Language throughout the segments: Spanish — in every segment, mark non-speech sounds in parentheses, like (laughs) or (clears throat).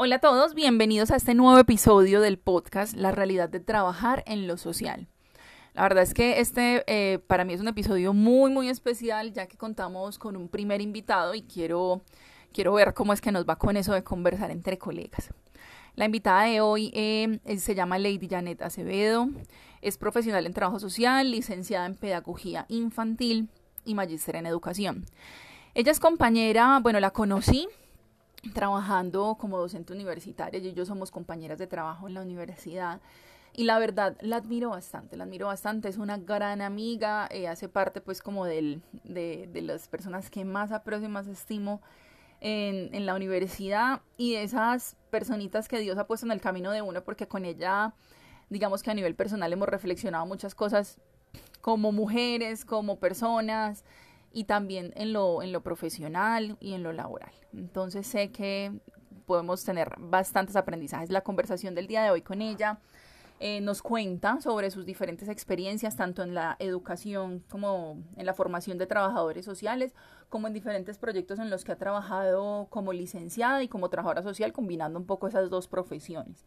Hola a todos, bienvenidos a este nuevo episodio del podcast La realidad de trabajar en lo social. La verdad es que este eh, para mí es un episodio muy muy especial ya que contamos con un primer invitado y quiero, quiero ver cómo es que nos va con eso de conversar entre colegas. La invitada de hoy eh, se llama Lady Janet Acevedo, es profesional en trabajo social, licenciada en pedagogía infantil y magíster en educación. Ella es compañera, bueno, la conocí trabajando como docente universitaria. y yo somos compañeras de trabajo en la universidad. Y la verdad, la admiro bastante, la admiro bastante. Es una gran amiga, eh, hace parte pues como de, de, las personas que más aprecio más estimo en, en la universidad y de esas personitas que Dios ha puesto en el camino de uno, porque con ella, digamos que a nivel personal hemos reflexionado muchas cosas como mujeres, como personas, y también en lo, en lo profesional y en lo laboral. Entonces sé que podemos tener bastantes aprendizajes. La conversación del día de hoy con ella eh, nos cuenta sobre sus diferentes experiencias, tanto en la educación como en la formación de trabajadores sociales, como en diferentes proyectos en los que ha trabajado como licenciada y como trabajadora social, combinando un poco esas dos profesiones.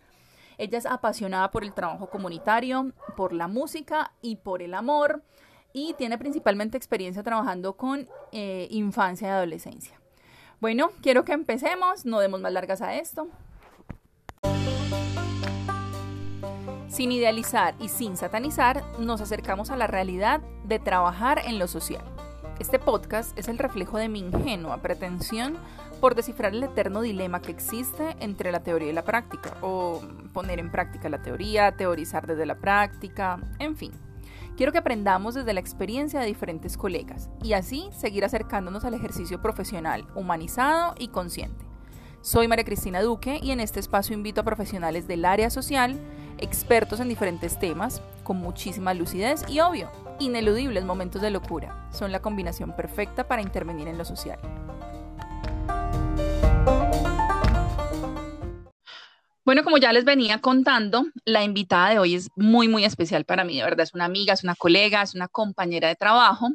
Ella es apasionada por el trabajo comunitario, por la música y por el amor y tiene principalmente experiencia trabajando con eh, infancia y adolescencia. Bueno, quiero que empecemos, no demos más largas a esto. Sin idealizar y sin satanizar, nos acercamos a la realidad de trabajar en lo social. Este podcast es el reflejo de mi ingenua pretensión por descifrar el eterno dilema que existe entre la teoría y la práctica, o poner en práctica la teoría, teorizar desde la práctica, en fin. Quiero que aprendamos desde la experiencia de diferentes colegas y así seguir acercándonos al ejercicio profesional humanizado y consciente. Soy María Cristina Duque y en este espacio invito a profesionales del área social, expertos en diferentes temas, con muchísima lucidez y obvio, ineludibles momentos de locura. Son la combinación perfecta para intervenir en lo social. Bueno, como ya les venía contando, la invitada de hoy es muy, muy especial para mí, de verdad, es una amiga, es una colega, es una compañera de trabajo.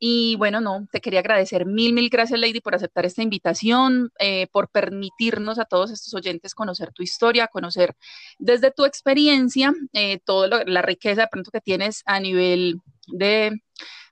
Y bueno, no, te quería agradecer mil, mil gracias, Lady, por aceptar esta invitación, eh, por permitirnos a todos estos oyentes conocer tu historia, conocer desde tu experiencia eh, toda la riqueza de pronto que tienes a nivel de,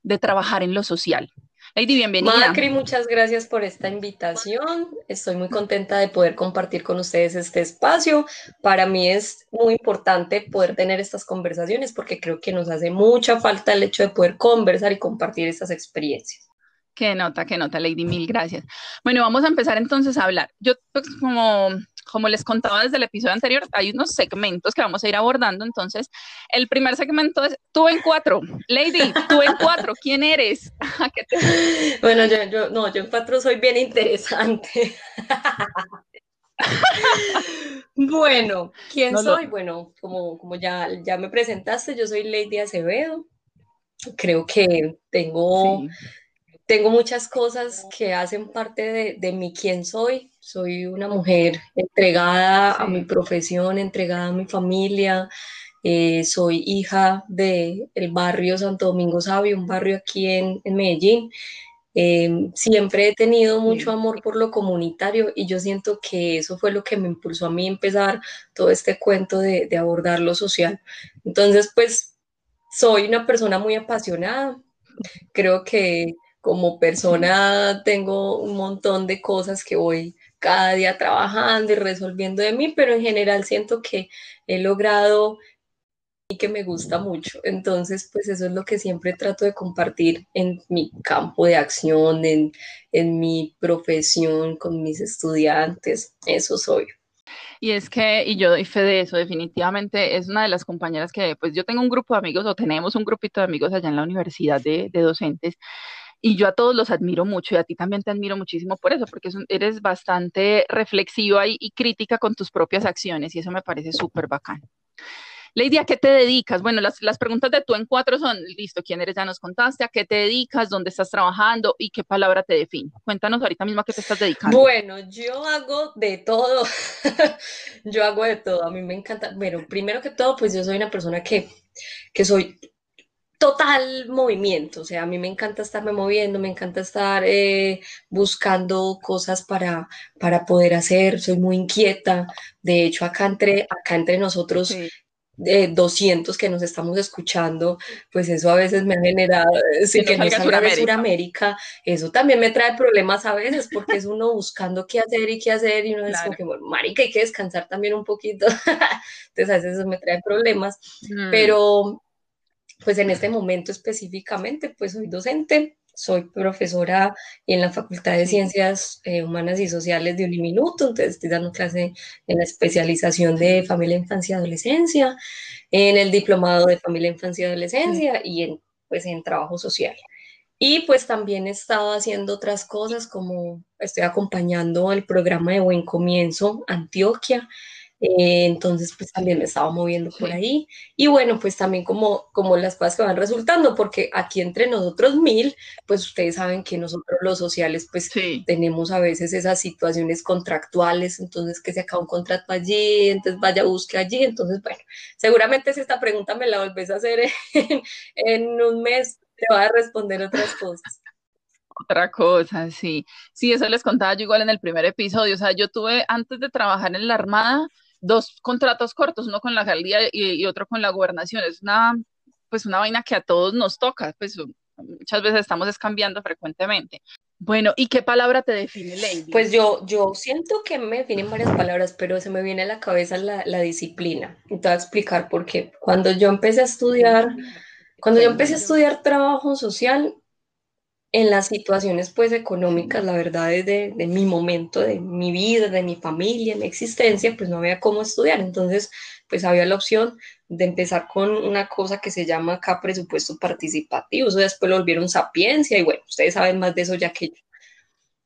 de trabajar en lo social. Lady, bienvenida. Macri, muchas gracias por esta invitación. Estoy muy contenta de poder compartir con ustedes este espacio. Para mí es muy importante poder tener estas conversaciones porque creo que nos hace mucha falta el hecho de poder conversar y compartir estas experiencias. Qué nota, qué nota, Lady, mil gracias. Bueno, vamos a empezar entonces a hablar. Yo, pues, como como les contaba desde el episodio anterior, hay unos segmentos que vamos a ir abordando. Entonces, el primer segmento es tú en cuatro. Lady, tú en cuatro, ¿quién eres? (laughs) bueno, yo, yo, no, yo en cuatro soy bien interesante. (laughs) bueno, ¿quién soy? Bueno, como, como ya, ya me presentaste, yo soy Lady Acevedo. Creo que tengo, tengo muchas cosas que hacen parte de, de mi quién soy soy una mujer entregada a mi profesión, entregada a mi familia. Eh, soy hija del el barrio Santo Domingo Sabio, un barrio aquí en, Medellín. Em, siempre he tenido mucho amor por lo comunitario y yo siento que eso fue lo que me impulsó a mí empezar todo este cuento de, de abordar lo social. Entonces, pues soy una persona muy apasionada. Creo que como persona tengo un montón de cosas que voy cada día trabajando y resolviendo de mí, pero en general siento que he logrado y que me gusta mucho. Entonces, pues eso es lo que siempre trato de compartir en mi campo de acción, en, en mi profesión, con mis estudiantes. Eso soy. Y es que, y yo doy fe de eso, definitivamente es una de las compañeras que, pues yo tengo un grupo de amigos o tenemos un grupito de amigos allá en la universidad de, de docentes y yo a todos los admiro mucho y a ti también te admiro muchísimo por eso, porque eres bastante reflexiva y, crítica con tus propias acciones y eso me parece súper bacán. Lady, ¿a qué te dedicas? Bueno, las, las, preguntas de tú en cuatro son, listo, ¿quién eres? Ya nos contaste, ¿a qué te dedicas? ¿Dónde estás trabajando? ¿Y qué palabra te define? Cuéntanos ahorita mismo a qué te estás dedicando. Bueno, yo hago de todo, (laughs) yo hago de todo, a mí me encanta, bueno, primero que todo, pues yo soy una persona que, que soy total movimiento, o sea, a mí me encanta estarme moviendo, me encanta estar eh, buscando cosas para, para poder hacer, soy muy inquieta, de hecho acá entre, acá entre nosotros de 200 que nos estamos escuchando, pues eso a veces me ha generado, eh, sí, que, no salga de Suramérica, eso también me trae problemas a veces, porque es uno buscando qué hacer y qué hacer, y uno es como que, bueno, marica, hay que descansar también un poquito, (laughs) entonces a veces eso me trae problemas, mm. pero pues en este momento específicamente, pues soy docente, soy profesora en la Facultad de Ciencias eh, Humanas y Sociales de Uniminuto, entonces estoy dando clase en la especialización de familia, infancia y adolescencia, en el diplomado de familia, infancia y adolescencia y en, pues, en trabajo social. Y pues también he estado haciendo otras cosas como estoy acompañando el programa de Buen Comienzo Antioquia, eh, entonces, pues también me estaba moviendo por ahí. Y bueno, pues también como, como las cosas que van resultando, porque aquí entre nosotros mil, pues ustedes saben que nosotros los sociales, pues tenemos a veces esas situaciones contractuales, entonces que se acaba un contrato allí, entonces vaya, busque allí. Entonces, bueno, seguramente si esta pregunta me la volvés a hacer en, en un mes, te va a responder otras cosas otra cosa, sí. Sí, eso les contaba yo igual en el primer episodio. O sea, yo tuve, antes de trabajar en la Armada, dos contratos cortos, uno con la alcaldía y, otro con la gobernación. Es una, pues una vaina que a todos nos toca, pues muchas veces estamos cambiando frecuentemente. Bueno, ¿y qué palabra te define, Lady? Pues yo, yo siento que me definen varias palabras, pero se me viene a la cabeza la, disciplina. Y te voy a explicar por qué. Cuando yo empecé a estudiar, cuando yo empecé a estudiar trabajo social, en las situaciones pues económicas, la verdad de, de, mi momento, de mi vida, de mi familia, mi existencia, pues no había cómo estudiar. Entonces, pues había la opción de empezar con una cosa que se llama acá presupuesto participativo. Eso después lo volvieron sapiencia y bueno, ustedes saben más de eso ya que yo.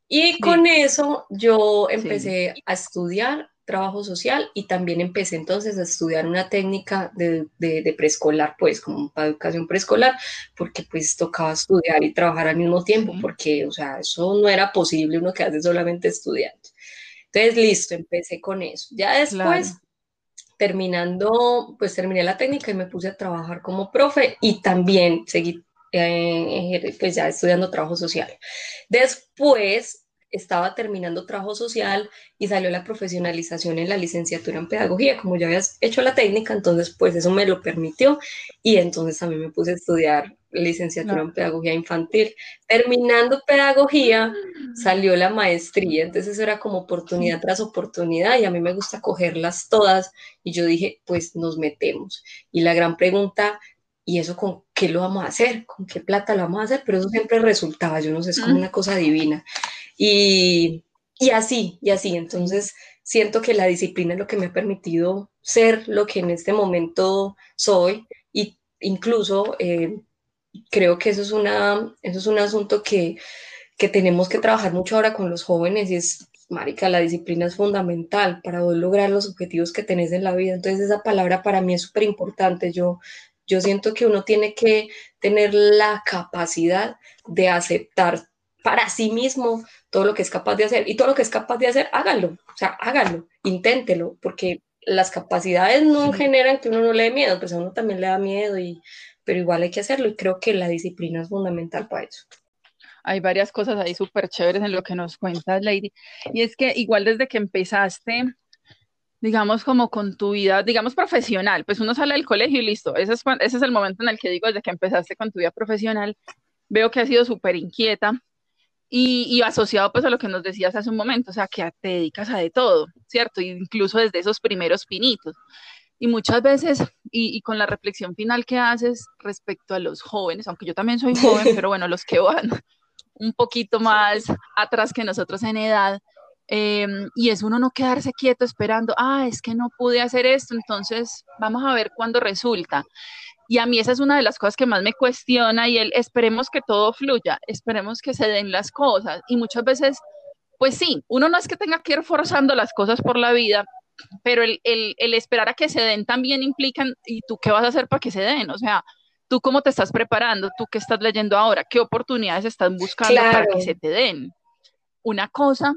Y con eso yo empecé a estudiar trabajo social y también empecé entonces a estudiar una técnica de, de, preescolar, pues como para educación preescolar, porque pues tocaba estudiar y trabajar al mismo tiempo, porque, o sea, eso no era posible uno que hace solamente estudiando. Entonces, listo, empecé con eso. Ya después, terminando, pues terminé la técnica y me puse a trabajar como profe y también seguí, eh, pues ya estudiando trabajo social. Después estaba terminando trabajo social y salió la profesionalización en la licenciatura en pedagogía, como ya habías hecho la técnica, entonces pues eso me lo permitió y entonces también me puse a estudiar licenciatura en pedagogía infantil. Terminando pedagogía salió la maestría, entonces eso era como oportunidad tras oportunidad y a mí me gusta cogerlas todas y yo dije, pues nos metemos. Y la gran pregunta ¿y eso con qué lo vamos a hacer? ¿Con qué plata lo vamos a hacer? Pero eso siempre resultaba, yo no sé, es como una cosa divina. Y, y así, y así. Entonces, siento que la disciplina es lo que me ha permitido ser lo que en este momento soy y incluso eh, creo que eso es, una, eso es un asunto que, que tenemos que trabajar mucho ahora con los jóvenes y es, marica, la disciplina es fundamental para poder lograr los objetivos que tenés en la vida. Entonces esa palabra para mí es súper importante. Yo, yo siento que uno tiene que tener la capacidad de aceptar para sí mismo todo lo que es capaz de hacer. Y todo lo que es capaz de hacer, hágalo. O sea, hágalo, inténtelo, porque las capacidades no generan que uno no le dé miedo, pues a uno también le da miedo, y, pero igual hay que hacerlo y creo que la disciplina es fundamental para eso. Hay varias cosas ahí súper chéveres en lo que nos cuentas, Lady. Y es que igual desde que empezaste, digamos, como con tu vida, digamos, profesional, pues uno sale del colegio y listo. Ese es, ese es el momento en el que digo, desde que empezaste con tu vida profesional, veo que has sido súper inquieta, y, asociado pues a lo que nos decías hace un momento, o sea, que te dedicas a de todo, ¿cierto? Incluso desde esos primeros pinitos. Y muchas veces, y, con la reflexión final que haces respecto a los jóvenes, aunque yo también soy joven, (laughs) pero bueno, los que van un poquito más atrás que nosotros en edad, em, y es uno no quedarse quieto esperando, ah, es que no pude hacer esto, entonces vamos a ver cuándo resulta. Y a mí esa es una de las cosas que más me cuestiona y el esperemos que todo fluya, esperemos que se den las cosas. Y muchas veces, pues sí, uno no es que tenga que ir forzando las cosas por la vida, pero el, esperar a que se den también implican, ¿y tú qué vas a hacer para que se den? O sea, tú cómo te estás preparando, tú qué estás leyendo ahora, qué oportunidades estás buscando para que se te den. Una cosa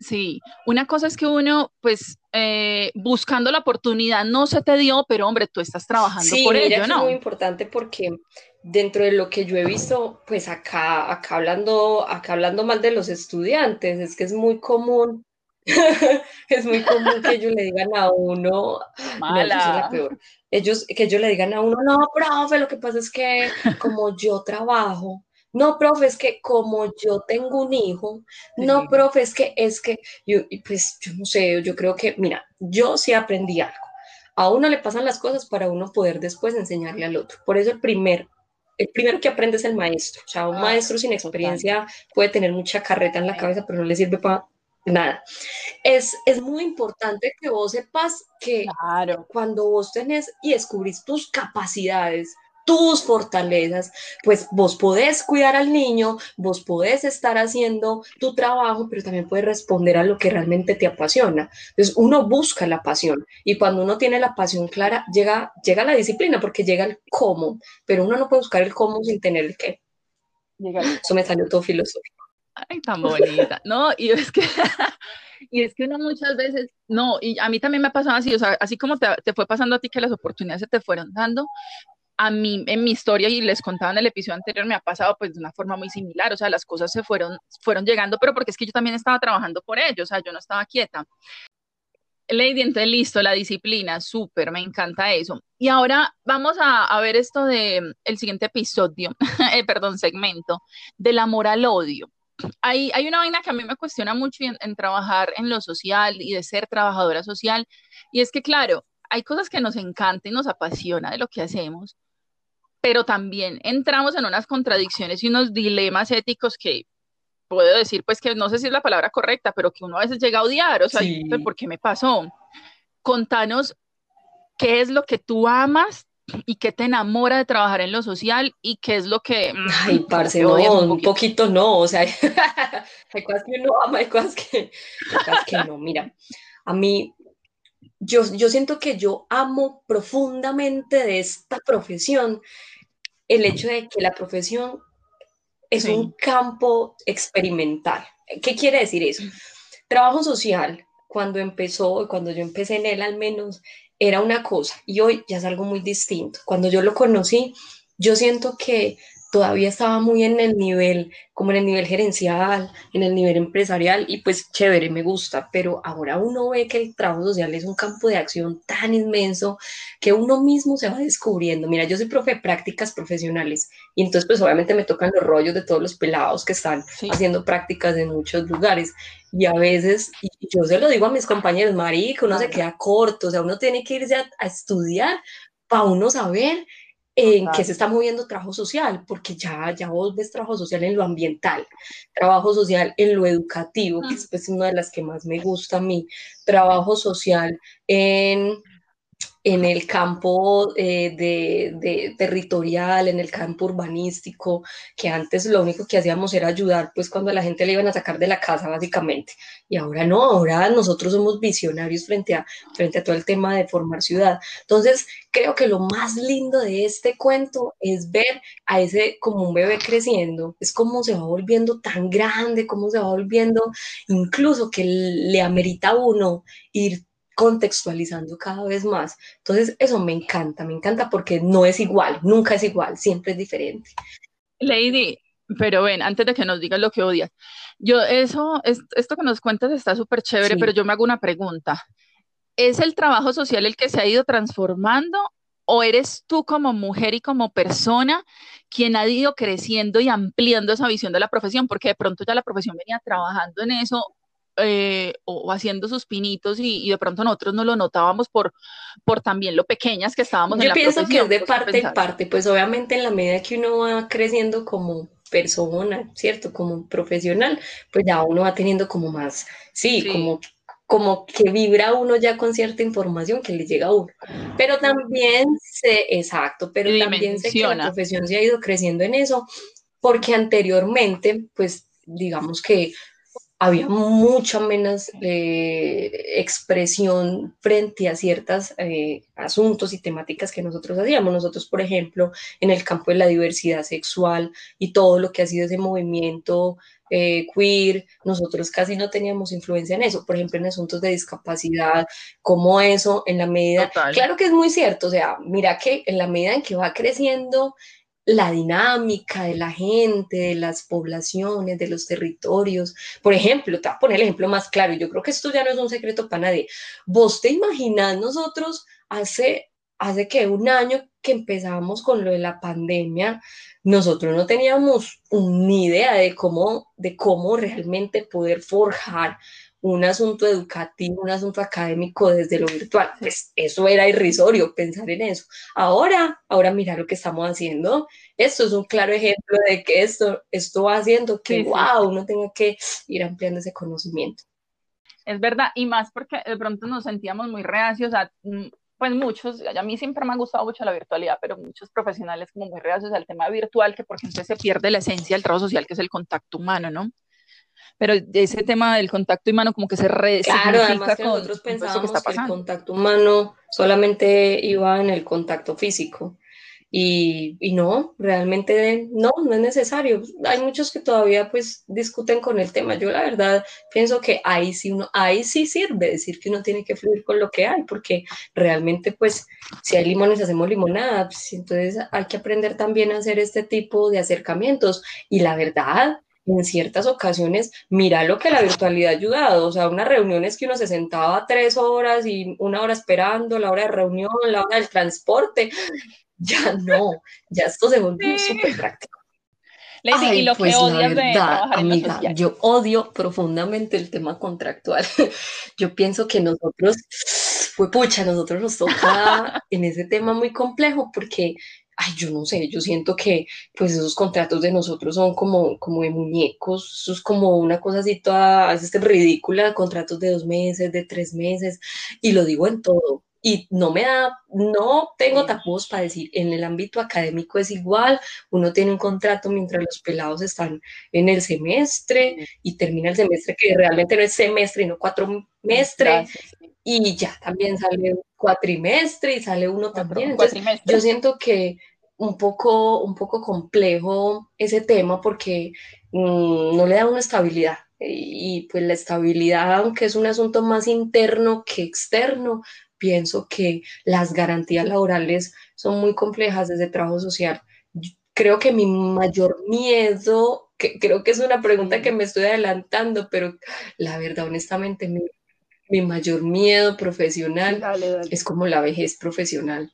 Sí, una cosa es que uno, pues, eh, buscando la oportunidad no se te dio, pero hombre, tú estás trabajando por ello, ¿no? Es muy importante porque dentro de lo que yo he visto, pues acá, acá hablando, acá hablando mal de los estudiantes, es que es muy común, (laughs) es muy común que ellos le digan a uno, Mala. peor. Ellos, que ellos le digan a uno, no, profe, lo que pasa es que como yo trabajo, no, profe, es que como yo tengo un hijo, no, profe, es que, es que, yo, pues yo no sé, yo creo que, mira, yo sí aprendí algo. A uno le pasan las cosas para uno poder después enseñarle al otro. Por eso el primer, el primero que aprende es el maestro. O sea, un ah, maestro sin experiencia puede tener mucha carreta en la cabeza, pero no le sirve para nada. Es, es muy importante que vos sepas que cuando vos tenés y descubrís tus capacidades, tus fortalezas, pues vos podés cuidar al niño, vos podés estar haciendo tu trabajo, pero también puedes responder a lo que realmente te apasiona. Entonces uno busca la pasión y cuando uno tiene la pasión clara, llega, llega la disciplina porque llega el cómo, pero uno no puede buscar el cómo sin tener el qué. Eso me salió todo filosófico. Ay, tan bonita. No, y es que... (laughs) y es que uno muchas veces, no, y a mí también me ha pasado así, o sea, así como te, te, fue pasando a ti que las oportunidades se te fueron dando, a mí en mi historia y les contaba en el episodio anterior me ha pasado pues de una forma muy similar, o sea, las cosas se fueron, fueron llegando, pero porque es que yo también estaba trabajando por ello, o sea, yo no estaba quieta. Lady, entonces listo, la disciplina, súper, me encanta eso. Y ahora vamos a, a ver esto de el siguiente episodio, (laughs) eh, perdón, segmento, del amor al odio. Hay, hay una vaina que a mí me cuestiona mucho en, en trabajar en lo social y de ser trabajadora social, y es que claro, hay cosas que nos encantan y nos apasiona de lo que hacemos, pero también entramos en unas contradicciones y unos dilemas éticos que puedo decir, pues que no sé si es la palabra correcta, pero que uno a veces llega a odiar, o sea, ¿por qué me pasó? Contanos qué es lo que tú amas y qué te enamora de trabajar en lo social y qué es lo que... Mm, Ay, parce, no, un poquito. no, o sea, (laughs) hay cosas que uno ama, hay cosas que, hay cosas que no, mira, a mí yo, yo siento que yo amo profundamente de esta profesión el hecho de que la profesión es un campo experimental. ¿Qué quiere decir eso? Trabajo social, cuando empezó, cuando yo empecé en él al menos, era una cosa y hoy ya es algo muy distinto. Cuando yo lo conocí, yo siento que todavía estaba muy en el nivel, como en el nivel gerencial, en el nivel empresarial, y pues chévere, me gusta, pero ahora uno ve que el trabajo social es un campo de acción tan inmenso que uno mismo se va descubriendo. Mira, yo soy profe de prácticas profesionales, y entonces pues obviamente me tocan los rollos de todos los pelados que están haciendo prácticas en muchos lugares, y a veces, y yo se lo digo a mis compañeros, marico, uno se queda corto, o sea, uno tiene que irse a, a estudiar para uno saber en qué se está moviendo trabajo social, porque ya, ya vos ves trabajo social en lo ambiental, trabajo social en lo educativo, que es pues, una de las que más me gusta a mí, trabajo social en en el campo eh, de, territorial, en el campo urbanístico, que antes lo único que hacíamos era ayudar, pues cuando a la gente le iban a sacar de la casa, básicamente. Y ahora no, ahora nosotros somos visionarios frente a, frente a todo el tema de formar ciudad. Entonces, creo que lo más lindo de este cuento es ver a ese como un bebé creciendo, es como se va volviendo tan grande, cómo se va volviendo, incluso que le amerita a uno ir contextualizando cada vez más. Entonces, eso me encanta, me encanta porque no es igual, nunca es igual, siempre es diferente. Lady, pero ven, antes de que nos digas lo que odias, yo eso, esto que nos cuentas está súper chévere, pero yo me hago una pregunta. ¿Es el trabajo social el que se ha ido transformando o eres tú como mujer y como persona quien ha ido creciendo y ampliando esa visión de la profesión? Porque de pronto ya la profesión venía trabajando en eso eh, o haciendo sus pinitos y, de pronto nosotros no lo notábamos por, por también lo pequeñas que estábamos Yo en la pienso que es de parte en parte, pues obviamente en la medida que uno va creciendo como persona, ¿cierto? Como profesional, pues ya uno va teniendo como más, sí, como como que vibra uno ya con cierta información que le llega a uno. Pero también sé, exacto, pero también sé que la profesión se ha ido creciendo en eso, porque anteriormente, pues digamos que había mucha menos eh, expresión frente a ciertos eh, asuntos y temáticas que nosotros hacíamos. Nosotros, por ejemplo, en el campo de la diversidad sexual y todo lo que ha sido ese movimiento eh, queer, nosotros casi no teníamos influencia en eso, por ejemplo, en asuntos de discapacidad, como eso, en la medida, claro que es muy cierto, o sea, mira que en la medida en que va creciendo la dinámica de la gente, de las poblaciones, de los territorios. Por ejemplo, te voy a poner el ejemplo más claro, yo creo que esto ya no es un secreto para nadie. ¿Vos te imaginas nosotros hace, hace que un año que empezamos con lo de la pandemia, nosotros no teníamos ni idea de cómo, de cómo realmente poder forjar un asunto educativo, un asunto académico desde lo virtual. Pues eso era irrisorio pensar en eso. Ahora, ahora mira lo que estamos haciendo. Esto es un claro ejemplo de que esto, esto va haciendo que, wow, uno tenga que ir ampliando ese conocimiento. Es verdad, y más porque de pronto nos sentíamos muy reacios a, mm, pues muchos, a mí siempre me ha gustado mucho la virtualidad, pero muchos profesionales como muy reacios al tema virtual, que porque entonces se pierde la esencia del trabajo social, que es el contacto humano, ¿no? Pero ese tema del contacto humano como que se re Claro, además que nosotros pensábamos que, el contacto humano solamente iba en el contacto físico. Y, y, no, realmente no, no es necesario. Hay muchos que todavía pues discuten con el tema. Yo la verdad pienso que ahí sí uno, ahí sí sirve decir que uno tiene que fluir con lo que hay, porque realmente pues si hay limones hacemos limonada, pues, entonces hay que aprender también a hacer este tipo de acercamientos. Y la verdad, en ciertas ocasiones, mira lo que la virtualidad ha ayudado, o sea, unas reuniones que uno se sentaba tres horas y una hora esperando, la hora de reunión, la hora del transporte, (laughs) ya no, ya esto se volvió súper práctico. y lo pues que odias de amiga, yo odio profundamente el tema contractual. (laughs) Yo pienso que nosotros, fue pucha, nosotros nos toca (laughs) en ese tema muy complejo porque ay, yo no sé, yo siento que pues esos contratos de nosotros son como, como de muñecos, eso es como una cosa así toda, es ridícula, contratos de dos meses, de tres meses, y lo digo en todo. Y no me da, no tengo tapujos para decir, en el ámbito académico es igual, uno tiene un contrato mientras los pelados están en el semestre y termina el semestre que realmente no es semestre, no cuatro semestres y ya también sale un cuatrimestre y sale uno también. Entonces, yo siento que un poco, un poco complejo ese tema porque mm, no le da una estabilidad. Y, pues la estabilidad, aunque es un asunto más interno que externo, pienso que las garantías laborales son muy complejas desde trabajo social. Creo que mi mayor miedo, que creo que es una pregunta que me estoy adelantando, pero la verdad, honestamente, mi, mi mayor miedo profesional es como la vejez profesional.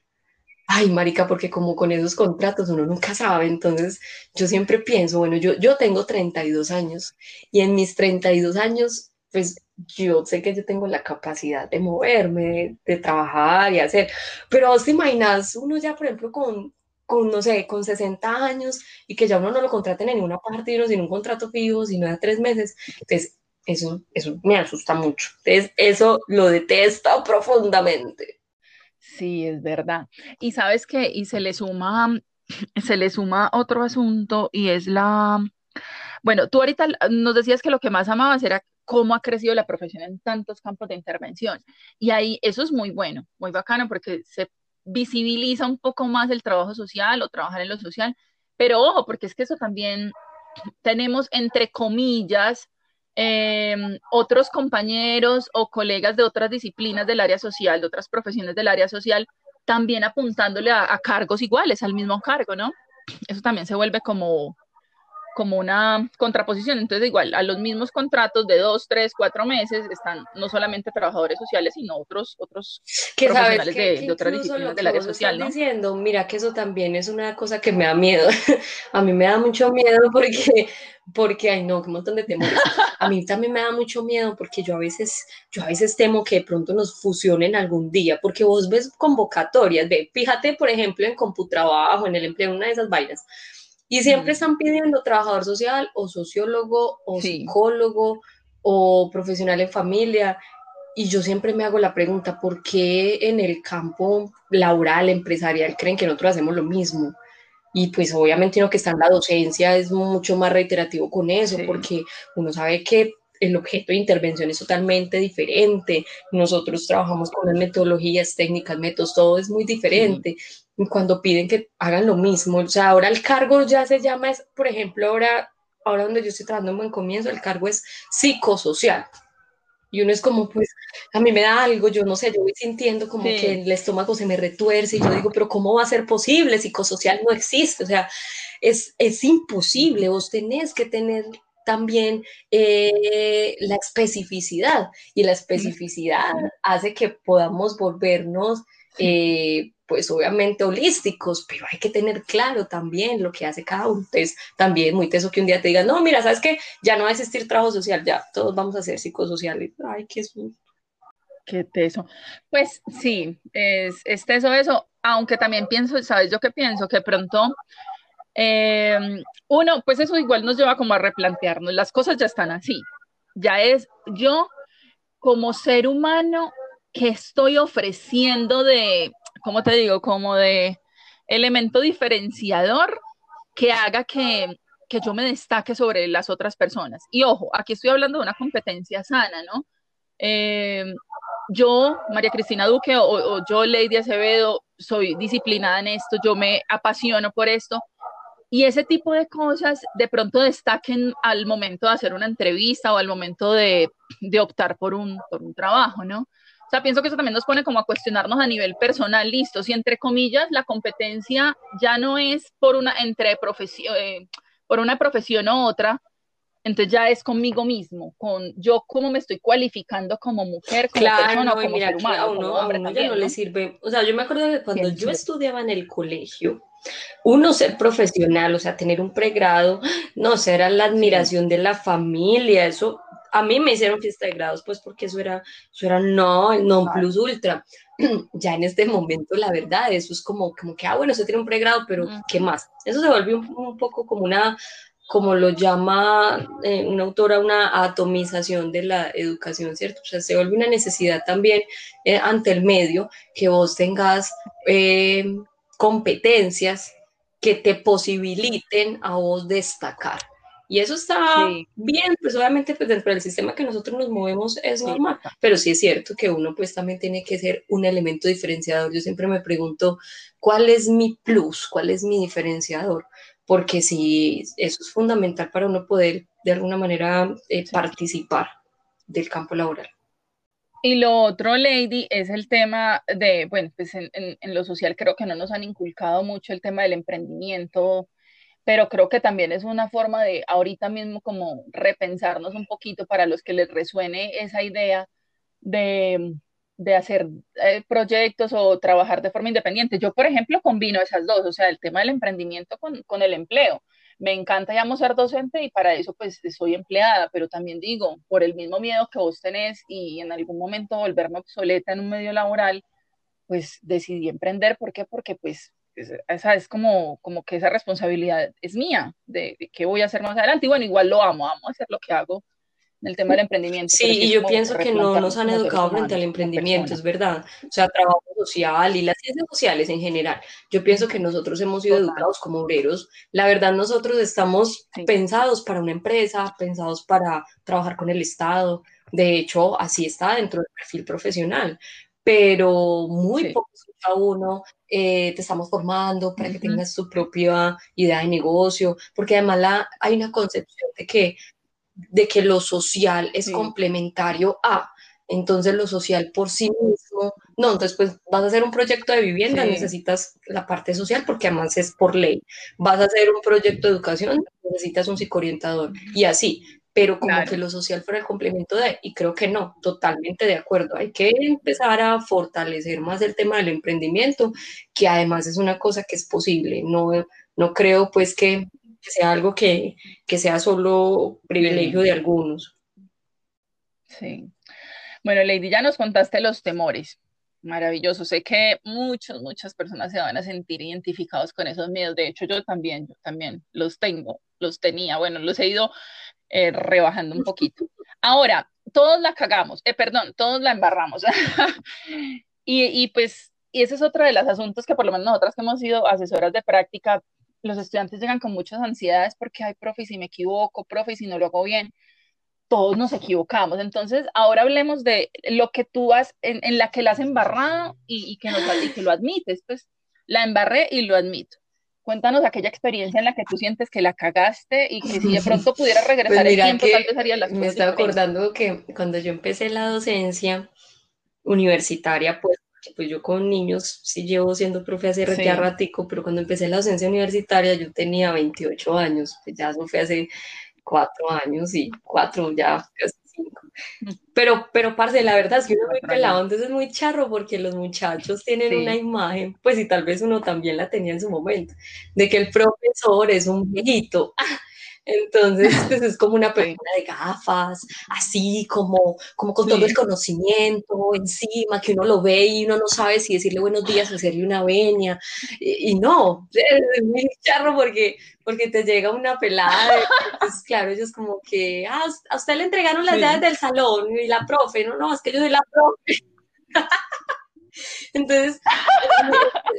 Ay, marica, porque como con esos contratos uno nunca sabe, entonces yo siempre pienso, bueno, yo, yo tengo 32 años y en mis 32 años, pues yo sé que yo tengo la capacidad de moverme, de, trabajar y hacer, pero vos te imaginas uno ya, por ejemplo, con, con, no sé, con 60 años y que ya uno no lo contraten en ninguna parte, sin un contrato fijo, sino de tres meses, entonces eso, eso me asusta mucho. Entonces, eso lo detesto profundamente. Sí, es verdad. Y sabes que, y se le suma, (clears throat) se le suma otro asunto y es la, bueno, tú ahorita nos decías que lo que más amabas era cómo ha crecido la profesión en tantos campos de intervención. Y ahí eso es muy bueno, muy bacano porque se visibiliza un poco más el trabajo social o trabajar en lo social. Pero ojo, porque es que eso también tenemos entre comillas Em, otros compañeros o colegas de otras disciplinas del área social, de otras profesiones del área social, también apuntándole a cargos iguales, al mismo cargo, ¿no? Eso también se vuelve como, como una contraposición. Entonces, igual, a los mismos contratos de dos, tres, cuatro meses están no solamente trabajadores sociales, sino otros, otros profesionales de, otras disciplinas del área social. ¿no? diciendo, mira que eso también es una cosa que me da miedo. (laughs) a mí me da mucho miedo porque, porque, ay no, qué montón de temores. A mí también me da mucho miedo porque yo a veces, yo a veces temo que de pronto nos fusionen algún día, porque vos ves convocatorias, ve, fíjate, por ejemplo, en Computrabajo, en el empleo, una de esas vainas y siempre están pidiendo trabajador social o sociólogo o psicólogo o profesional en familia. Y yo siempre me hago la pregunta, ¿por qué en el campo laboral, empresarial, creen que nosotros hacemos lo mismo? Y pues obviamente uno que está en la docencia es mucho más reiterativo con eso, porque uno sabe que el objeto de intervención es totalmente diferente. Nosotros trabajamos con las metodologías, técnicas, métodos, todo es muy diferente. Y cuando piden que hagan lo mismo, o sea, ahora el cargo ya se llama, es, por ejemplo, ahora, ahora donde yo estoy trabajando en buen comienzo, el cargo es psicosocial. Y uno es como, pues, a mí me da algo, yo no sé, yo voy sintiendo como que el estómago se me retuerce y yo digo, pero ¿cómo va a ser posible? Psicosocial no existe, o sea, es, es imposible, vos tenés que tener también eh, la especificidad y la especificidad hace que podamos volvernos eh, pues obviamente holísticos, pero hay que tener claro también lo que hace cada uno. Es también muy teso que un día te digan, no, mira, ¿sabes qué? Ya no va a existir trabajo social, ya todos vamos a ser psicosociales. Ay, qué susto. Qué teso. Pues sí, es, es teso eso, aunque también pienso, ¿sabes yo qué pienso? Que pronto Em, uno, pues eso igual nos lleva como a replantearnos, las cosas ya están así, ya es yo como ser humano que estoy ofreciendo de, ¿cómo te digo? Como de elemento diferenciador que haga que, que yo me destaque sobre las otras personas. Y ojo, aquí estoy hablando de una competencia sana, ¿no? Em, yo, María Cristina Duque, o, o, yo, Lady Acevedo, soy disciplinada en esto, yo me apasiono por esto, y ese tipo de cosas de pronto destaquen al momento de hacer una entrevista o al momento de, de optar por un, por un trabajo, ¿no? O sea, pienso que eso también nos pone como a cuestionarnos a nivel personal, listo, si entre comillas la competencia ya no es por una, entre profesión, eh, por una profesión u otra, entonces ya es conmigo mismo, con yo cómo me estoy cualificando como mujer, como persona, como mira, ser humano, a uno, a uno ya no, le sirve, o sea, yo me acuerdo que cuando yo estudiaba en el colegio, uno ser profesional, o sea, tener un pregrado, no, sé, era la admiración de la familia, eso, a mí me hicieron fiesta de grados, pues porque eso era, eso era no, el non plus ultra. (clears throat) Ya en este momento, la verdad, eso es como, como que, ah, bueno, se tiene un pregrado, pero ¿qué más? Eso se volvió un, poco como una, como lo llama eh, una autora, una atomización de la educación, ¿cierto? O sea, se vuelve una necesidad también eh, ante el medio que vos tengas eh, competencias que te posibiliten a vos destacar. Y eso está bien, pues obviamente pues dentro del sistema que nosotros nos movemos es normal, pero sí es cierto que uno pues también tiene que ser un elemento diferenciador. Yo siempre me pregunto, ¿cuál es mi plus? ¿Cuál es mi diferenciador? Porque si eso es fundamental para uno poder de alguna manera eh, participar del campo laboral. Y lo otro, Lady, es el tema de, bueno, pues en, lo social creo que no nos han inculcado mucho el tema del emprendimiento, pero creo que también es una forma de ahorita mismo como repensarnos un poquito para los que les resuene esa idea de, de hacer eh, proyectos o trabajar de forma independiente. Yo, por ejemplo, combino esas dos, o sea, el tema del emprendimiento con, con el empleo me encanta ya ser docente y para eso pues soy empleada, pero también digo, por el mismo miedo que vos tenés y en algún momento volverme obsoleta en un medio laboral, pues decidí emprender. ¿Por qué? Porque pues esa es como, como que esa responsabilidad es mía, de, de, qué voy a hacer más adelante. Y bueno, igual lo amo, amo hacer lo que hago el tema del emprendimiento. Sí, y yo pienso que no nos han educado frente al emprendimiento, es verdad. O sea, trabajo social y las ciencias sociales en general. Yo pienso que nosotros hemos sido educados como obreros. La verdad, nosotros estamos pensados para una empresa, pensados para trabajar con el Estado. De hecho, así está dentro del perfil profesional. Pero muy poco a uno, eh, te estamos formando para que tengas tu propia idea de negocio, porque además la, hay una concepción de que de que lo social es complementario a, entonces lo social por sí mismo, no, entonces pues vas a hacer un proyecto de vivienda, necesitas la parte social porque además es por ley, vas a hacer un proyecto de educación, necesitas un psicoorientador y así, pero como que lo social fuera el complemento de, y creo que no, totalmente de acuerdo, hay que empezar a fortalecer más el tema del emprendimiento, que además es una cosa que es posible, no, no creo pues que que sea algo que, que sea solo privilegio de algunos. Sí. Bueno, Lady, ya nos contaste los temores. Maravilloso. Sé que muchas, muchas personas se van a sentir identificados con esos miedos. De hecho, yo también, yo también los tengo, los tenía. Bueno, los he ido eh, rebajando un poquito. Ahora, todos la cagamos, eh, perdón, todos la embarramos. (laughs) y, y pues, y ese es otro de los asuntos que por lo menos nosotras que hemos sido asesoras de práctica los estudiantes llegan con muchas ansiedades porque, hay profe, si me equivoco, profe, si no lo hago bien. todos nos equivocamos. Entonces, ahora hablemos de lo que tú has, en, la que la has embarrado y, que nos, y que lo admites, pues la embarré y lo admito. Cuéntanos aquella experiencia en la que tú sientes que la cagaste y que si de pronto pudieras (laughs) pues regresar el tiempo, tal vez haría las Me estaba acordando que cuando yo empecé la docencia universitaria, pues, pues yo con niños sí llevo siendo profe hace ya ratico, pero cuando empecé la docencia universitaria yo tenía 28 años, pues ya eso fue hace cuatro años y cuatro ya casi cinco. Pero, pero, parce, la verdad es que uno muy pelado, entonces es muy charro porque los muchachos tienen una imagen, pues y tal vez uno también la tenía en su momento, de que el profesor es un viejito. Entonces, pues es como una persona de gafas, así como, como con todo el conocimiento encima, que uno lo ve y uno no sabe si decirle buenos días o hacerle una venia. Y, no, (laughs) es muy charro porque, porque te llega una pelada. Entonces, claro, ellos como que, ah, a usted le entregaron las llaves del salón y la profe, no, no, es que yo soy la profe. (laughs) Entonces,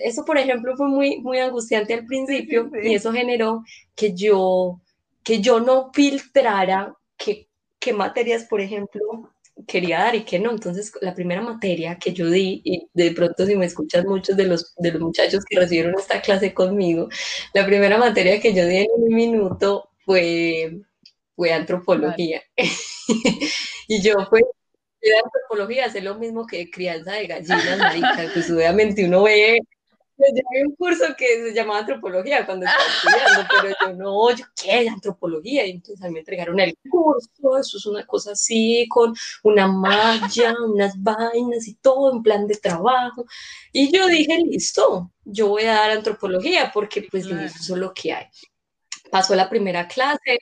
eso, por ejemplo, fue muy, muy angustiante al principio y eso generó que yo que yo no filtrara qué, qué materias, por ejemplo, quería dar y qué no. Entonces, la primera materia que yo di, y de pronto si me escuchas muchos de los, de los muchachos que recibieron esta clase conmigo, la primera materia que yo di en un minuto fue, fue antropología. (laughs) y yo fue de antropología, hacer lo mismo que crianza de gallinas, marica, pues obviamente uno ve yo llevé un curso que se llamaba antropología cuando estaba (laughs) estudiando, pero yo no, yo qué, antropología, y entonces a mí me entregaron el curso, eso es una cosa así, con una malla, (laughs) unas vainas y todo en plan de trabajo, y yo dije, listo, yo voy a dar antropología, porque pues eso es lo que hay. Pasó la primera clase,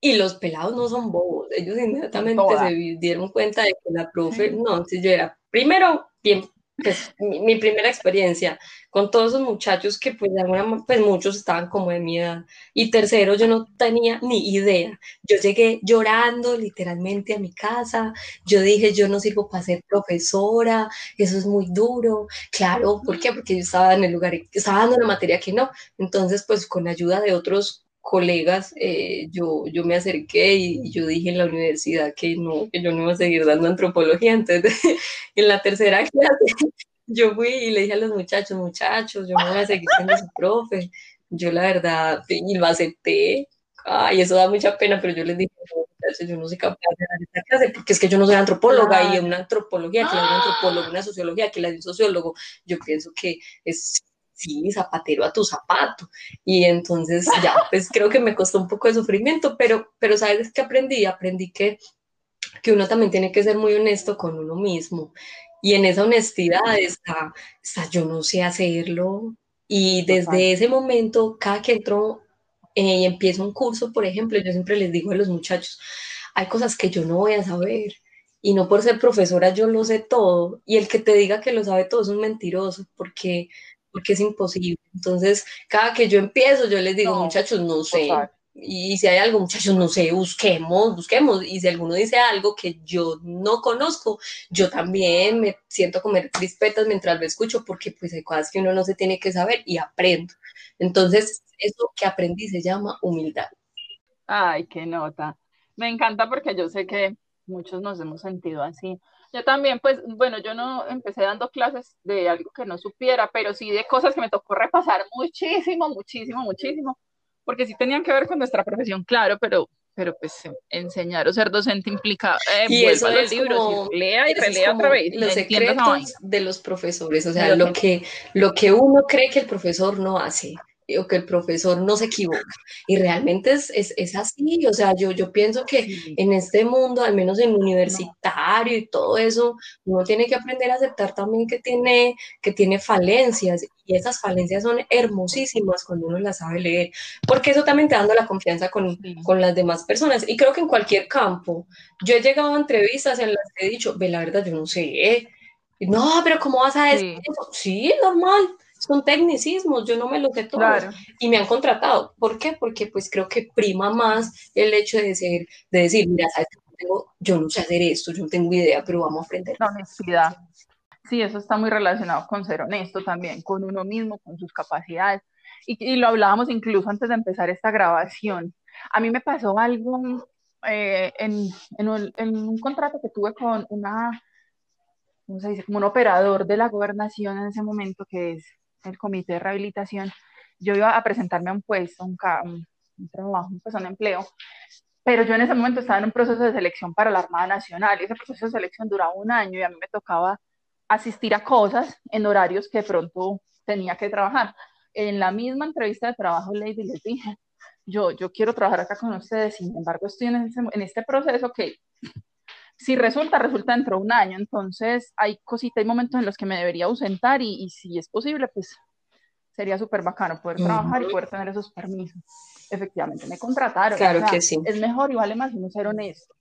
y los pelados no son bobos, ellos inmediatamente se dieron cuenta de que la profe, no, entonces yo era, primero, bien pues, mi, primera experiencia con todos esos muchachos que pues, pues muchos estaban como de mi edad. Y tercero, yo no tenía ni idea. Yo llegué llorando literalmente a mi casa. Yo dije, yo no sirvo para ser profesora, eso es muy duro. Claro, ¿por qué? Porque yo estaba en el lugar, estaba dando una materia que no. Entonces, pues con ayuda de otros colegas, eh, yo, yo me acerqué y, yo dije en la universidad que no, que yo no iba a seguir dando antropología. Entonces, (laughs) en la tercera clase, (laughs) yo fui y le dije a los muchachos, muchachos, yo no voy a seguir siendo su profe. Yo la verdad, y lo acepté. Ay, eso da mucha pena, pero yo les dije, muchachos, yo no soy capaz de dar esta clase, porque es que yo no soy antropóloga y una antropología, que la un antropólogo, una sociología, que la de un sociólogo, yo pienso que es sí, zapatero a tu zapato. Y entonces ya, pues creo que me costó un poco de sufrimiento, pero, pero ¿sabes qué aprendí? Aprendí que, que uno también tiene que ser muy honesto con uno mismo. Y en esa honestidad está, está yo no sé hacerlo. Y desde ese momento, cada que entro eh, y empiezo un curso, por ejemplo, yo siempre les digo a los muchachos, hay cosas que yo no voy a saber, y no por ser profesora yo lo sé todo, y el que te diga que lo sabe todo es un mentiroso, porque porque es imposible. Entonces, cada que yo empiezo, yo les digo, muchachos, no sé. Y si hay algo, muchachos, no sé, busquemos, busquemos. Y si alguno dice algo que yo no conozco, yo también me siento a comer crispetas mientras lo escucho, porque pues hay cosas que uno no se tiene que saber y aprendo. Entonces, eso que aprendí se llama humildad. Ay, qué nota. Me encanta porque yo sé que muchos nos hemos sentido así. Yo también, pues, bueno, yo no empecé dando clases de algo que no supiera, pero sí de cosas que me tocó repasar muchísimo, muchísimo, muchísimo, porque sí tenían que ver con nuestra profesión, claro, pero, pero pues enseñar o ser docente implica eh, y eso es libros, lea y relea otra vez. Los secretos de los profesores, o sea, lo que, lo que uno cree que el profesor no hace o que el profesor no se equivoca. Y realmente es, es, es así, o sea, yo, yo pienso que en este mundo, al menos en universitario y todo eso, uno tiene que aprender a aceptar también que tiene, que tiene falencias y esas falencias son hermosísimas cuando uno las sabe leer, porque eso también te dando la confianza con, con las demás personas. Y creo que en cualquier campo, yo he llegado a entrevistas en las que he dicho, ve, la verdad, yo no sé, ¿eh? no, pero ¿cómo vas a decir eso? Sí, normal son tecnicismos, yo no me lo sé todo. Y me han contratado. ¿Por qué? Porque pues creo que prima más el hecho de, decir, de decir, mira, ¿sabes? yo no sé hacer esto, yo no tengo idea, pero vamos a aprender. La honestidad. Sí, eso está muy relacionado con ser honesto también, con uno mismo, con sus capacidades. Y, y lo hablábamos incluso antes de empezar esta grabación. A mí me pasó algo eh, en, en, un, en, un, contrato que tuve con una, ¿cómo se dice? Como un operador de la gobernación en ese momento, que es el comité de rehabilitación, yo iba a presentarme a un puesto, un, un, trabajo, pues, un empleo, pero yo en ese momento estaba en un proceso de selección para la Armada Nacional y ese proceso de selección duraba un año y a mí me tocaba asistir a cosas en horarios que pronto tenía que trabajar. En la misma entrevista de trabajo, Lady, les dije, yo, yo quiero trabajar acá con ustedes, sin embargo estoy en, en este proceso que si resulta, resulta dentro de un año, entonces hay cositas, hay momentos en los que me debería ausentar y, y si es posible, pues sería súper bacano poder trabajar y poder tener esos permisos. Efectivamente, me contrataron. Claro que sí. Es mejor y vale más no ser honesto.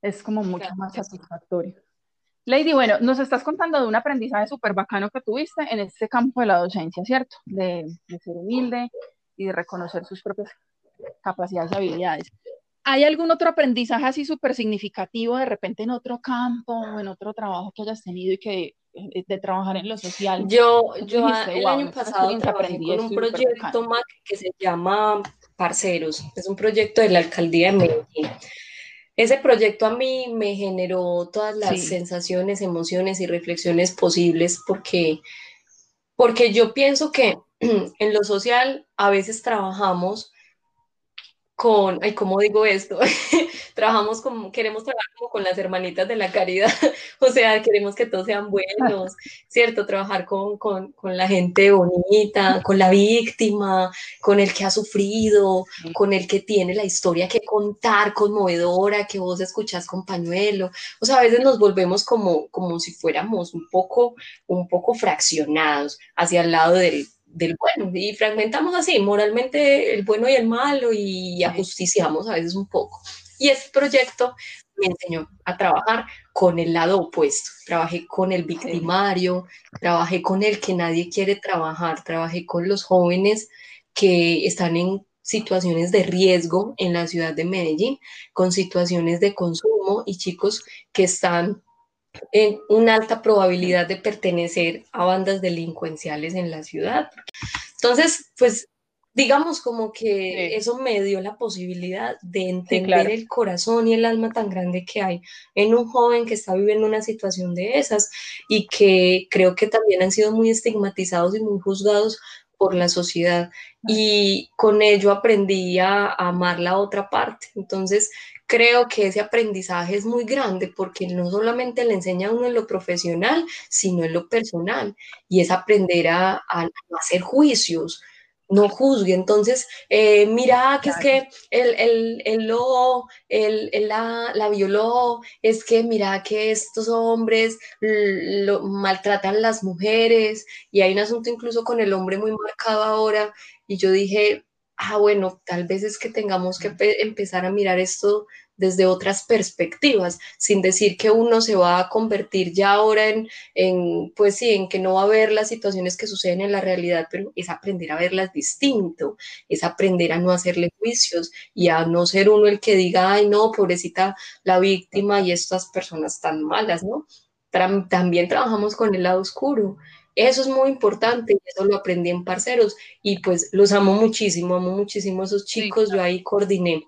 Es como mucho más satisfactorio. Lady, bueno, nos estás contando de un aprendizaje súper bacano que tuviste en este campo de la docencia, ¿cierto? De, de ser humilde y de reconocer sus propias capacidades y habilidades. ¿Hay algún otro aprendizaje así súper significativo de repente en otro campo o en otro trabajo que hayas tenido y que eh, de trabajar en lo social? Yo, yo el año pasado trabajé con un proyecto MAC que se llama Parceros. Es un proyecto de la alcaldía de Medellín. Ese proyecto a mí me generó todas las sensaciones, emociones y reflexiones posibles porque, porque yo pienso que (clears throat) en lo social a veces trabajamos con, ay, ¿cómo digo esto? (laughs) Trabajamos como, queremos trabajar como con las hermanitas de la caridad, (laughs) o sea, queremos que todos sean buenos, ¿cierto? Trabajar con, con, con, la gente bonita, con la víctima, con el que ha sufrido, con el que tiene la historia que contar, conmovedora, que vos escuchás con pañuelo, o sea, a veces nos volvemos como, como si fuéramos un poco, un poco fraccionados hacia el lado del del bueno y fragmentamos así moralmente el bueno y el malo y ajusticiamos a veces un poco. Y este proyecto me enseñó a trabajar con el lado opuesto. Trabajé con el victimario, trabajé con el que nadie quiere trabajar, trabajé con los jóvenes que están en situaciones de riesgo en la ciudad de Medellín, con situaciones de consumo y chicos que están en una alta probabilidad de pertenecer a bandas delincuenciales en la ciudad. Entonces, pues digamos como que eso me dio la posibilidad de entender el corazón y el alma tan grande que hay en un joven que está viviendo una situación de esas y que creo que también han sido muy estigmatizados y muy juzgados por la sociedad. Y con ello aprendí a amar la otra parte. Entonces, creo que ese aprendizaje es muy grande porque no solamente le enseña a uno en lo profesional, sino en lo personal, y es aprender a, hacer juicios, no juzgue. Entonces, eh, mira que es que él, él, lo, él, la, la, violó, es que mira que estos hombres lo, maltratan las mujeres, y hay un asunto incluso con el hombre muy marcado ahora, y yo dije, ah, bueno, tal vez es que tengamos que empezar a mirar esto desde otras perspectivas, sin decir que uno se va a convertir ya ahora en, en, pues sí, en que no va a ver las situaciones que suceden en la realidad, pero es aprender a verlas distinto, es aprender a no hacerle juicios y a no ser uno el que diga, ay, no, pobrecita la víctima y estas personas tan malas, ¿no? También trabajamos con el lado oscuro eso es muy importante eso lo aprendí en Parceros y pues los amo muchísimo, amo muchísimo a esos chicos. Yo ahí coordiné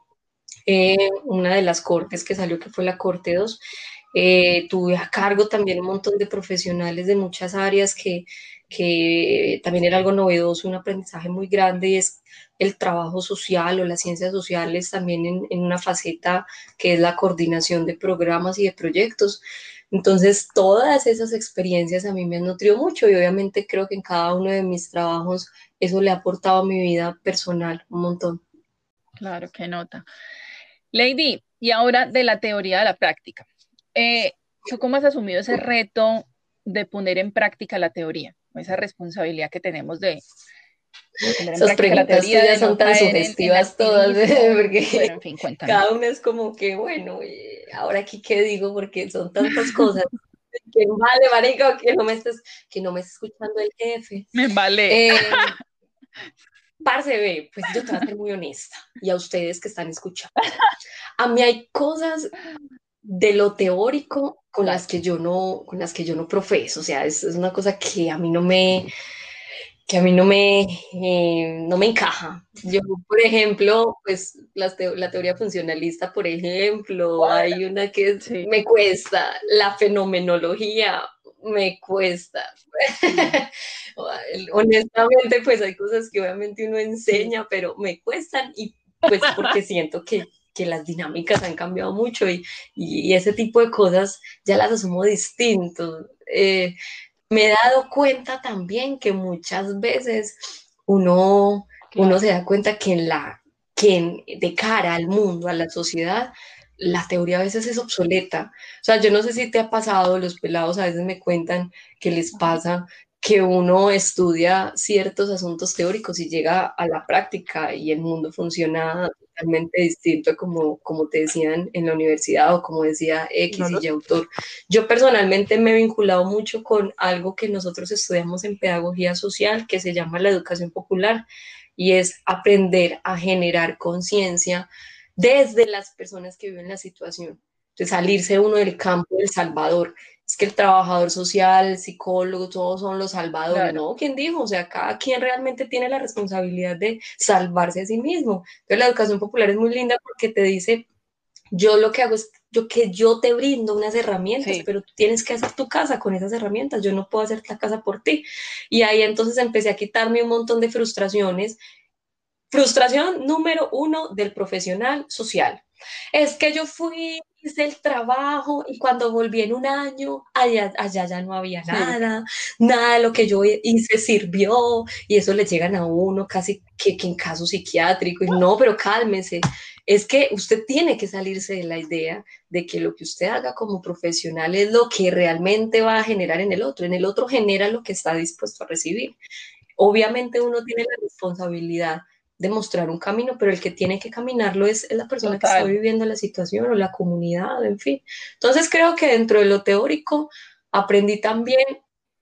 eh, una de las cortes que salió, que fue la Corte 2. Eh, tuve a cargo también un montón de profesionales de muchas áreas que, que también era algo novedoso, un aprendizaje muy grande y es el trabajo social o las ciencias sociales también en, en una faceta que es la coordinación de programas y de proyectos. Entonces, todas esas experiencias a mí me han nutrido mucho y obviamente creo que en cada uno de mis trabajos eso le ha aportado a mi vida personal un montón. Claro, qué nota. Lady, y ahora de la teoría a la práctica. Eh, ¿Tú cómo has asumido ese reto de poner en práctica la teoría? Esa responsabilidad que tenemos de, esas preguntas son tan sugestivas todas, (laughs) porque cada una es como que, bueno, ahora aquí qué digo, porque son tantas cosas. (laughs) que vale, marico, que no me estés, que no me estés escuchando el jefe. Me vale. Eh, (laughs) parce, ve, pues yo te voy a ser muy honesta, y a ustedes que están escuchando. A mí hay cosas de lo teórico con las que yo no, con las que yo no profeso, o sea, es, es una cosa que a mí no me que a mí no me, eh, no me encaja. Yo, por ejemplo, pues la, la teoría funcionalista, por ejemplo, hay una que me cuesta, la fenomenología me cuesta. (laughs) Honestamente, pues hay cosas que obviamente uno enseña, pero me cuestan y pues porque (laughs) siento que, que las dinámicas han cambiado mucho y, y, ese tipo de cosas ya las asumo distinto. Eh, me he dado cuenta también que muchas veces uno, uno se da cuenta que en la que de cara al mundo, a la sociedad, la teoría a veces es obsoleta. O sea, yo no sé si te ha pasado, los pelados a veces me cuentan que les pasa que uno estudia ciertos asuntos teóricos y llega a la práctica y el mundo funciona totalmente distinto como, como te decían en la universidad o como decía X y Y autor. Yo personalmente me he vinculado mucho con algo que nosotros estudiamos en pedagogía social que se llama la educación popular y es aprender a generar conciencia desde las personas que viven la situación. De salirse uno del campo del Salvador es que el trabajador social, el psicólogo, todos son los salvadores, ¿no? ¿Quién dijo? O sea, cada quien realmente tiene la responsabilidad de salvarse a sí mismo. Entonces la educación popular es muy linda porque te dice, yo lo que hago es yo, que yo te brindo unas herramientas, pero tú tienes que hacer tu casa con esas herramientas, yo no puedo hacer la casa por ti. Y ahí entonces empecé a quitarme un montón de frustraciones. Frustración número uno del profesional social. Es que yo fui hice el trabajo y cuando volví en un año, allá, allá ya no había nada, nada de lo que yo hice sirvió y eso le llegan a uno casi que, que en caso psiquiátrico y no, pero cálmese. Es que usted tiene que salirse de la idea de que lo que usted haga como profesional es lo que realmente va a generar en el otro. En el otro genera lo que está dispuesto a recibir. Obviamente uno tiene la responsabilidad demostrar un camino, pero el que tiene que caminarlo es, la persona que está viviendo la situación o la comunidad, en fin. Entonces creo que dentro de lo teórico aprendí también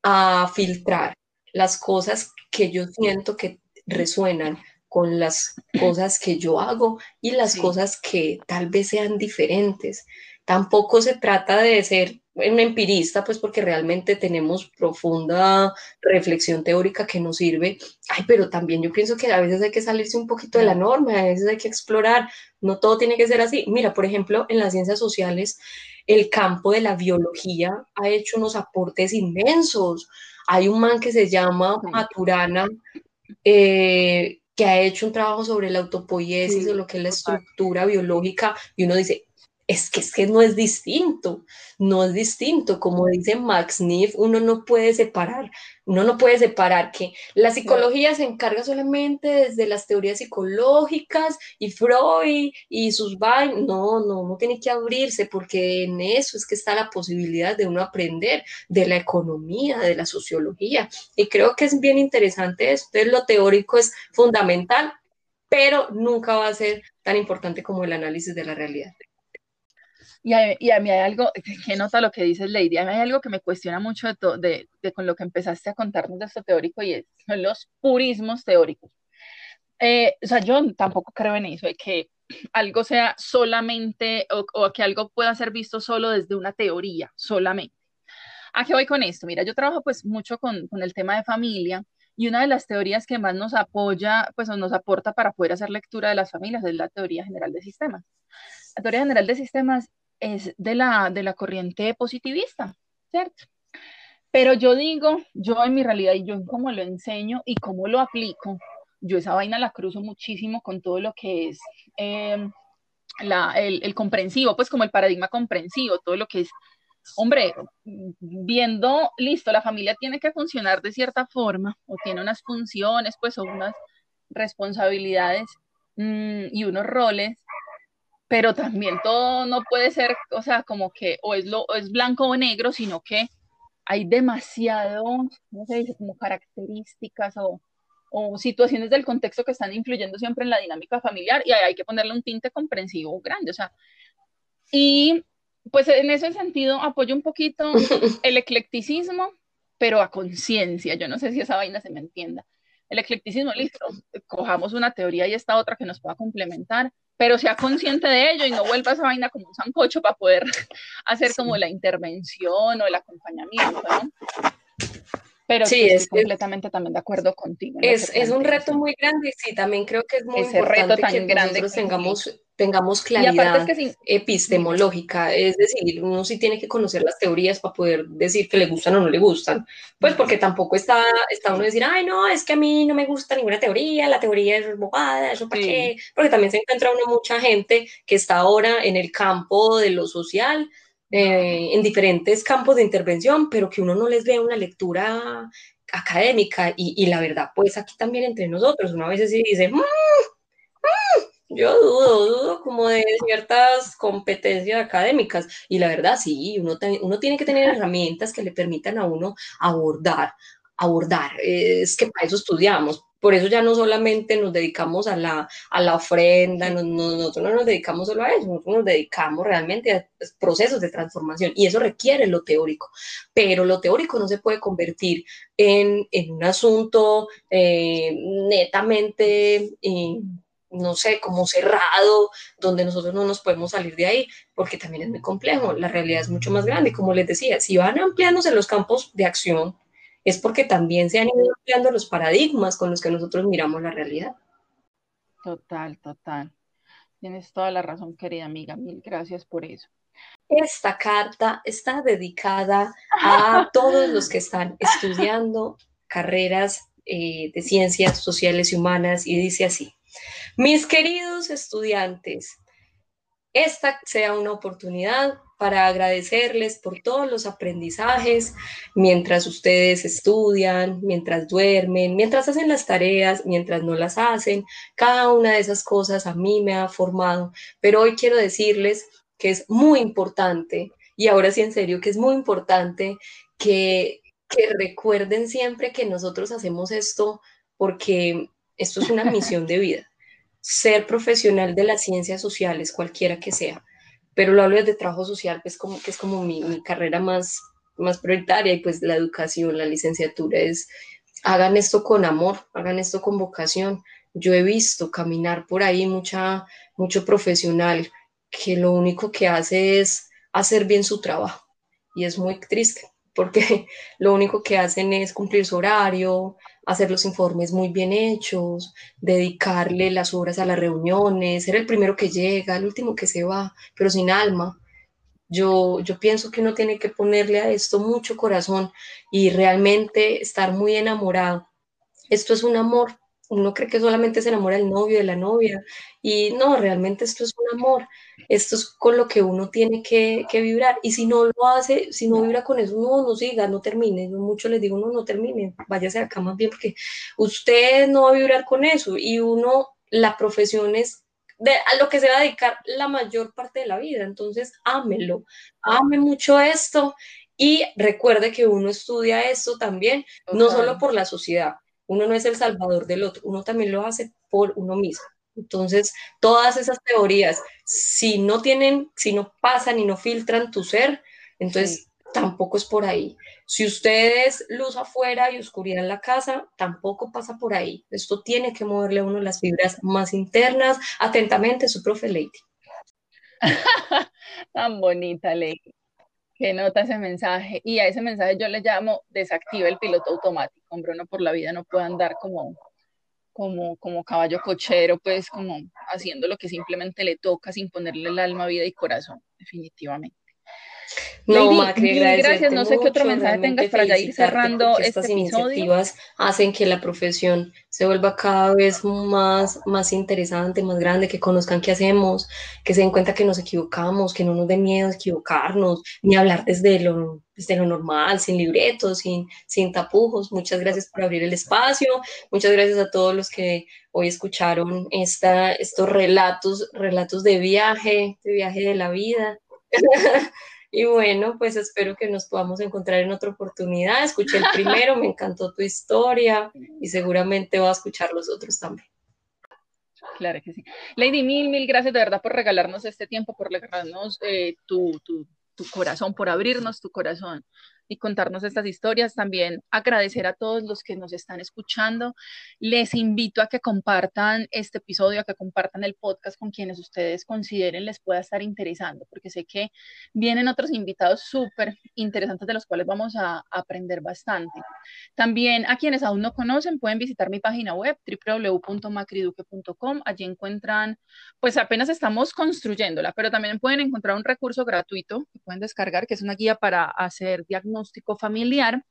a filtrar las cosas que yo siento que resuenan con las cosas que yo hago y las cosas que tal vez sean diferentes. Tampoco se trata de ser un empirista, pues porque realmente tenemos profunda reflexión teórica que nos sirve. Ay, pero también yo pienso que a veces hay que salirse un poquito de la norma, a veces hay que explorar, no todo tiene que ser así. Mira, por ejemplo, en las ciencias sociales, el campo de la biología ha hecho unos aportes inmensos. Hay un man que se llama Maturana, eh, que ha hecho un trabajo sobre la autopoiesis o lo que es la estructura biológica, y uno dice, es que, es que no es distinto, no es distinto. Como dice Max Neff, uno no puede separar, uno no puede separar que la psicología se encarga solamente desde las teorías psicológicas y Freud y sus vainas. No, no, no tiene que abrirse porque en eso es que está la posibilidad de uno aprender de la economía, de la sociología. Y creo que es bien interesante eso. Entonces, lo teórico es fundamental, pero nunca va a ser tan importante como el análisis de la realidad. Y a, mí hay algo, que nota lo que dices, Lady, a mí hay algo que me cuestiona mucho de, de, con lo que empezaste a contarnos de esto teórico y es, son los purismos teóricos. Eh, o sea, yo tampoco creo en eso, de que algo sea solamente o, o, que algo pueda ser visto solo desde una teoría, solamente. ¿A qué voy con esto? Mira, yo trabajo pues mucho con, con el tema de familia y una de las teorías que más nos apoya, pues nos aporta para poder hacer lectura de las familias es la teoría general de sistemas. La teoría general de sistemas es de la, de la corriente positivista, ¿cierto? Pero yo digo, yo en mi realidad y yo cómo lo enseño y cómo lo aplico, yo esa vaina la cruzo muchísimo con todo lo que es em, la, el, comprensivo, pues como el paradigma comprensivo, todo lo que es, hombre, viendo, listo, la familia tiene que funcionar de cierta forma o tiene unas funciones, pues o unas responsabilidades mmm, y unos roles pero también todo no puede ser, o sea, como que o es, lo, es blanco o negro, sino que hay demasiado, ¿cómo se dice? Como características o, o situaciones del contexto que están influyendo siempre en la dinámica familiar y hay que ponerle un tinte comprensivo grande, o sea, y pues en ese sentido apoyo un poquito (laughs) el eclecticismo, pero a conciencia, yo no sé si esa vaina se me entienda. El eclecticismo, listo, cojamos una teoría y esta otra que nos pueda complementar, pero sea consciente de ello y no vuelva esa vaina como un sancocho para poder (laughs) hacer como la intervención o el acompañamiento, ¿no? Pero sí, estoy completamente también de acuerdo contigo. Es, es un reto muy grande y sí, también creo que es muy importante que nosotros tengamos, tengamos claridad epistemológica, es decir, uno sí tiene que conocer las teorías para poder decir que le gustan o no le gustan, pues porque tampoco está, está uno decir, ay, no, es que a mí no me gusta ninguna teoría, la teoría es bobada, eso para qué, porque también se encuentra una mucha gente que está ahora en el campo de lo social, eh, en diferentes campos de intervención, pero que uno no les ve una lectura académica y, la verdad, pues aquí también entre nosotros, una vez sí dice, mm, mm, yo dudo, dudo como de ciertas competencias académicas. Y la verdad sí, uno, uno tiene que tener (laughs) herramientas que le permitan a uno abordar, abordar, es que para eso estudiamos, por eso ya no solamente nos dedicamos a la, a la ofrenda, nosotros no nos dedicamos solo a eso, nosotros nos dedicamos realmente a procesos de transformación. Y eso requiere lo teórico, pero lo teórico no se puede convertir en, en un asunto eh, netamente... Eh, no sé, como cerrado, donde nosotros no nos podemos salir de ahí, porque también es muy complejo, la realidad es mucho más grande, como les decía, si van ampliándose los campos de acción, es porque también se han ido ampliando los paradigmas con los que nosotros miramos la realidad. Total, total. Tienes toda la razón, querida amiga. Mil gracias por eso. Esta carta está dedicada a (laughs) todos los que están estudiando carreras eh, de ciencias sociales y humanas y dice así, mis queridos estudiantes, esta sea una oportunidad para agradecerles por todos los aprendizajes mientras ustedes estudian, mientras duermen, mientras hacen las tareas, mientras no las hacen. Cada una de esas cosas a mí me ha formado, pero hoy quiero decirles que es muy importante, y ahora sí en serio, que es muy importante que, que recuerden siempre que nosotros hacemos esto porque esto es una misión de vida. Ser profesional de las ciencias sociales, cualquiera que sea, pero lo hablo desde trabajo social, pues como, que es como mi, mi carrera más, más prioritaria y pues la educación, la licenciatura es, hagan esto con amor, hagan esto con vocación. Yo he visto caminar por ahí mucha, mucho profesional que lo único que hace es hacer bien su trabajo y es muy triste porque (laughs) lo único que hacen es cumplir su horario, hacer los informes muy bien hechos, dedicarle las horas a las reuniones, ser el primero que llega, el último que se va, pero sin alma. Yo, yo pienso que uno tiene que ponerle a esto mucho corazón y realmente estar muy enamorado. Esto es un amor. Uno cree que solamente se enamora del novio, de la novia, y no, realmente esto es un amor. Esto es con lo que uno tiene que, vibrar. Y si no lo hace, si no vibra con eso, no, no siga, no termine. Yo mucho les digo, no, no termine, váyase acá más bien, porque usted no va a vibrar con eso. Y uno, la profesión es de, a lo que se va a dedicar la mayor parte de la vida. Entonces, ámelo, ame mucho esto. Y recuerde que uno estudia esto también, no solo por la sociedad. Uno no es el salvador del otro, uno también lo hace por uno mismo. Entonces, todas esas teorías, si no tienen, si no pasan y no filtran tu ser, entonces tampoco es por ahí. Si ustedes luz afuera y oscuridad en la casa, tampoco pasa por ahí. Esto tiene que moverle a uno las fibras más internas. Atentamente, su profe Lady. (laughs) Tan bonita, Lady. Que nota ese mensaje. Y a ese mensaje yo le llamo desactiva el piloto automático. Hombre, uno por la vida no puede andar como como, como caballo cochero, pues como haciendo lo que simplemente le toca sin ponerle el alma, vida y corazón, definitivamente. No, Macri, gracias. No sé qué otro mensaje tengas para ya ir cerrando estas este iniciativas hacen que la profesión se vuelva cada vez más, más interesante, más grande, que conozcan qué hacemos, que se den cuenta que nos equivocamos, que no nos dé miedo equivocarnos, ni hablar desde lo, desde lo normal, sin libretos, sin, sin tapujos. Muchas gracias por abrir el espacio. Muchas gracias a todos los que hoy escucharon esta, estos relatos, relatos de viaje, de viaje de la vida. (laughs) Y bueno, pues espero que nos podamos encontrar en otra oportunidad. Escuché el primero, me encantó tu historia y seguramente va a escuchar los otros también. Claro que sí. Lady, mil, mil gracias de verdad por regalarnos este tiempo, por regalarnos eh, tu, tu, tu, corazón, por abrirnos tu corazón y contarnos estas historias. También agradecer a todos los que nos están escuchando. Les invito a que compartan este episodio, a que compartan el podcast con quienes ustedes consideren les pueda estar interesando, porque sé que vienen otros invitados súper interesantes de los cuales vamos a, aprender bastante. También a quienes aún no conocen pueden visitar mi página web www.macriduque.com. Allí encuentran, pues apenas estamos construyéndola, pero también pueden encontrar un recurso gratuito que pueden descargar, que es una guía para hacer diagnóstico familiar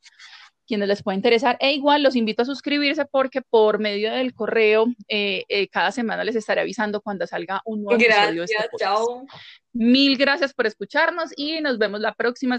quienes les pueda interesar. E igual los invito a suscribirse porque por medio del correo eh, eh, cada semana les estaré avisando cuando salga un nuevo episodio. Gracias, este chao. Mil gracias por escucharnos y nos vemos la próxima.